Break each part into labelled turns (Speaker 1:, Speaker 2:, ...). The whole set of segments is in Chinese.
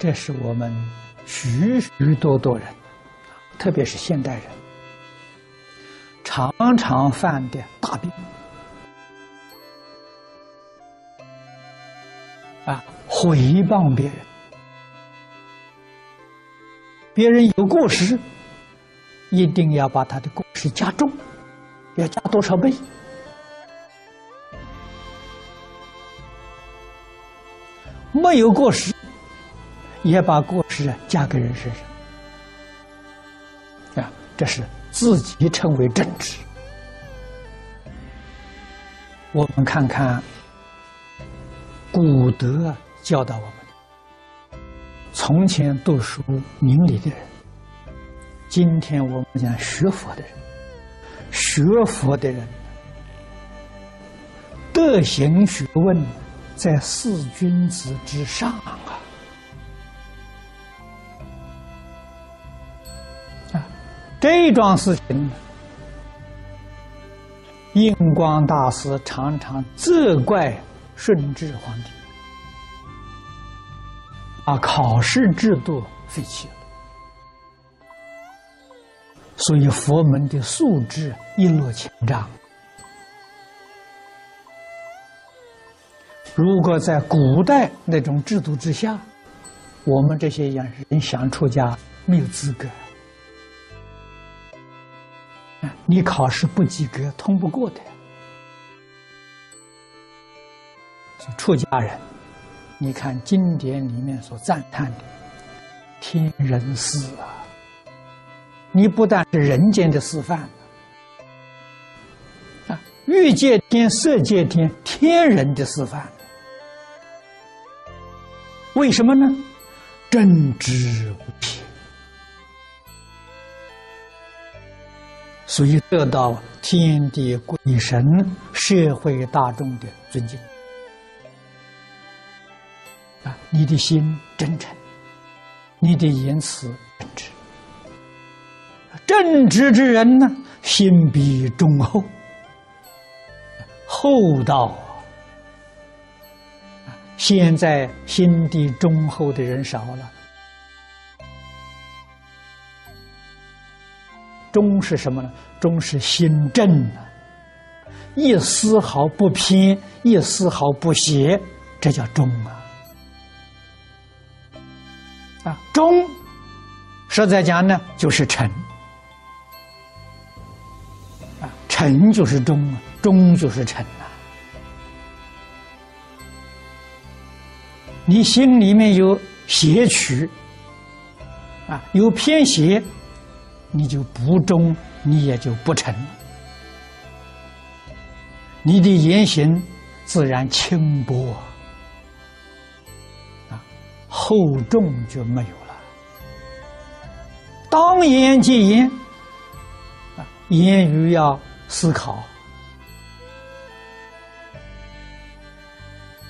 Speaker 1: 这是我们许许多多人，特别是现代人，常常犯的大病啊！诽谤别人，别人有过失，一定要把他的过失加重，要加多少倍？没有过失。也把过失啊加给人身上，啊，这是自己称为正直。我们看看古德教导我们的：从前读书明理的人，今天我们讲学佛的人，学佛的人德行学问在四君子之上啊。这桩事情，印光大师常常责怪顺治皇帝，把考试制度废弃了，所以佛门的素质一落千丈。如果在古代那种制度之下，我们这些人想出家没有资格。你考试不及格，通不过的。出家人，你看经典里面所赞叹的天人师啊，你不但是人间的示范啊，欲界天、色界天，天人的示范。为什么呢？正直无偏。所以得到天地鬼神、社会大众的尊敬啊！你的心真诚，你的言辞正直，正直之人呢，心比忠厚，厚道！现在心地忠厚的人少了。忠是什么呢？忠是心正啊，一丝毫不偏，一丝毫不邪，这叫忠啊！啊，忠，实在讲呢，就是诚啊，诚就是忠啊，忠就是诚啊。你心里面有邪曲啊，有偏邪。你就不忠，你也就不成。你的言行自然轻薄啊，厚重就没有了。当言即言啊，言语要思考。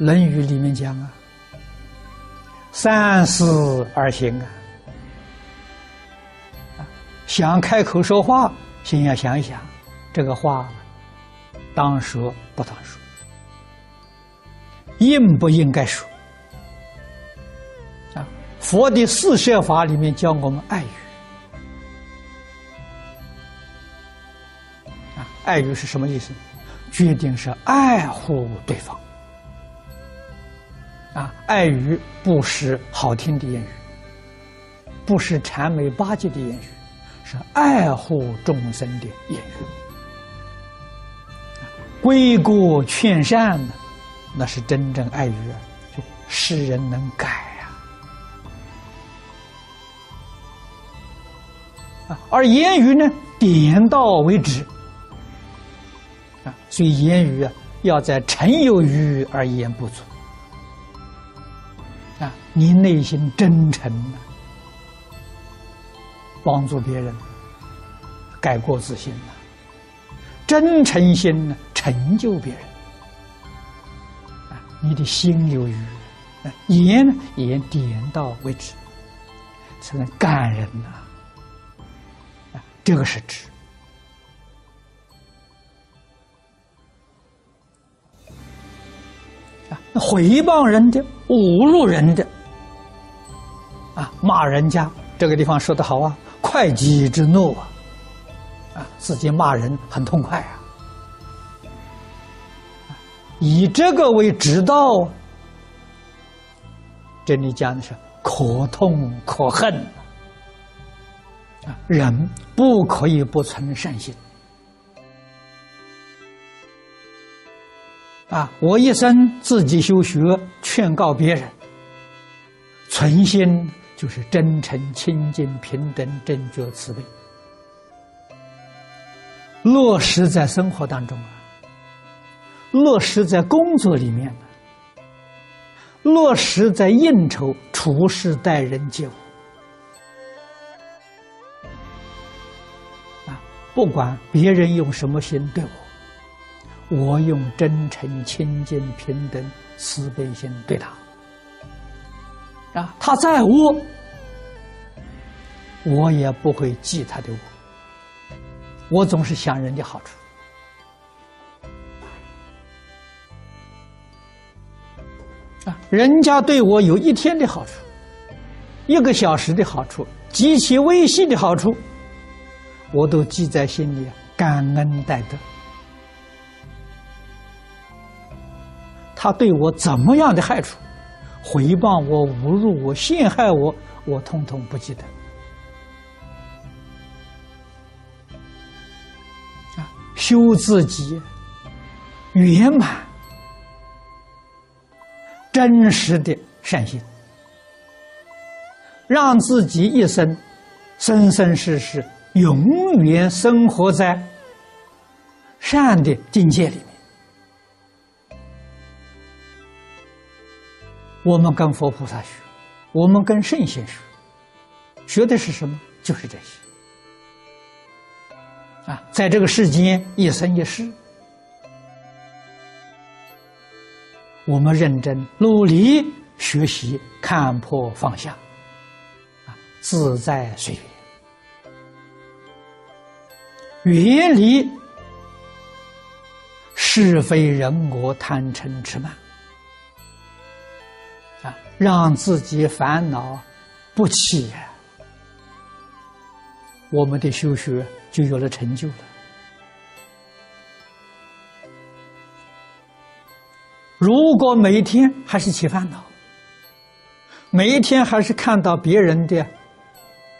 Speaker 1: 《论语》里面讲啊，“三思而行啊。”想开口说话，先要想一想，这个话当说不当说，应不应该说？啊，佛的四摄法里面教我们爱语。啊，爱语是什么意思？决定是爱护对方。啊，爱语不是好听的言语，不是谄媚巴结的言语。是爱护众生的言语，规过劝善呢，那是真正爱语啊，就使人能改。啊，而言语呢，点到为止啊，所以言语啊，要在诚有余而言不足啊，你内心真诚。帮助别人，改过自新呐，真诚心呢，成就别人。啊，你的心有余，言呢言点到为止，才能感人呐。啊，这个是指啊，那诽谤人的、侮辱人的，啊，骂人家这个地方说的好啊，快己之怒啊，啊，自己骂人很痛快啊，以这个为指导，这里讲的是可痛可恨。啊，人不可以不存善心。啊，我一生自己修学，劝告别人，存心。就是真诚、清净、平等、正觉、慈悲，落实在生活当中啊，落实在工作里面落实在应酬、处事、待人接物啊，不管别人用什么心对我，我用真诚、清净、平等、慈悲心对他。啊，他在我，我也不会记他的恶。我总是想人的好处。啊，人家对我有一天的好处，一个小时的好处，极其微细的好处，我都记在心里，感恩戴德。他对我怎么样的害处？回报我、侮辱我、陷害我，我通通不记得。啊，修自己圆满、真实的善心，让自己一生生生世世永远生活在善的境界里面。我们跟佛菩萨学，我们跟圣贤学，学的是什么？就是这些。啊，在这个世间一生一世，我们认真努力学习，看破放下，啊，自在随缘，远离是非人我贪嗔痴慢。让自己烦恼不起，我们的修学就有了成就了。如果每一天还是起烦恼，每一天还是看到别人的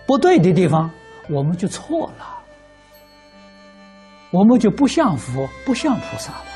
Speaker 1: 不对的地方，我们就错了，我们就不像佛，不像菩萨了。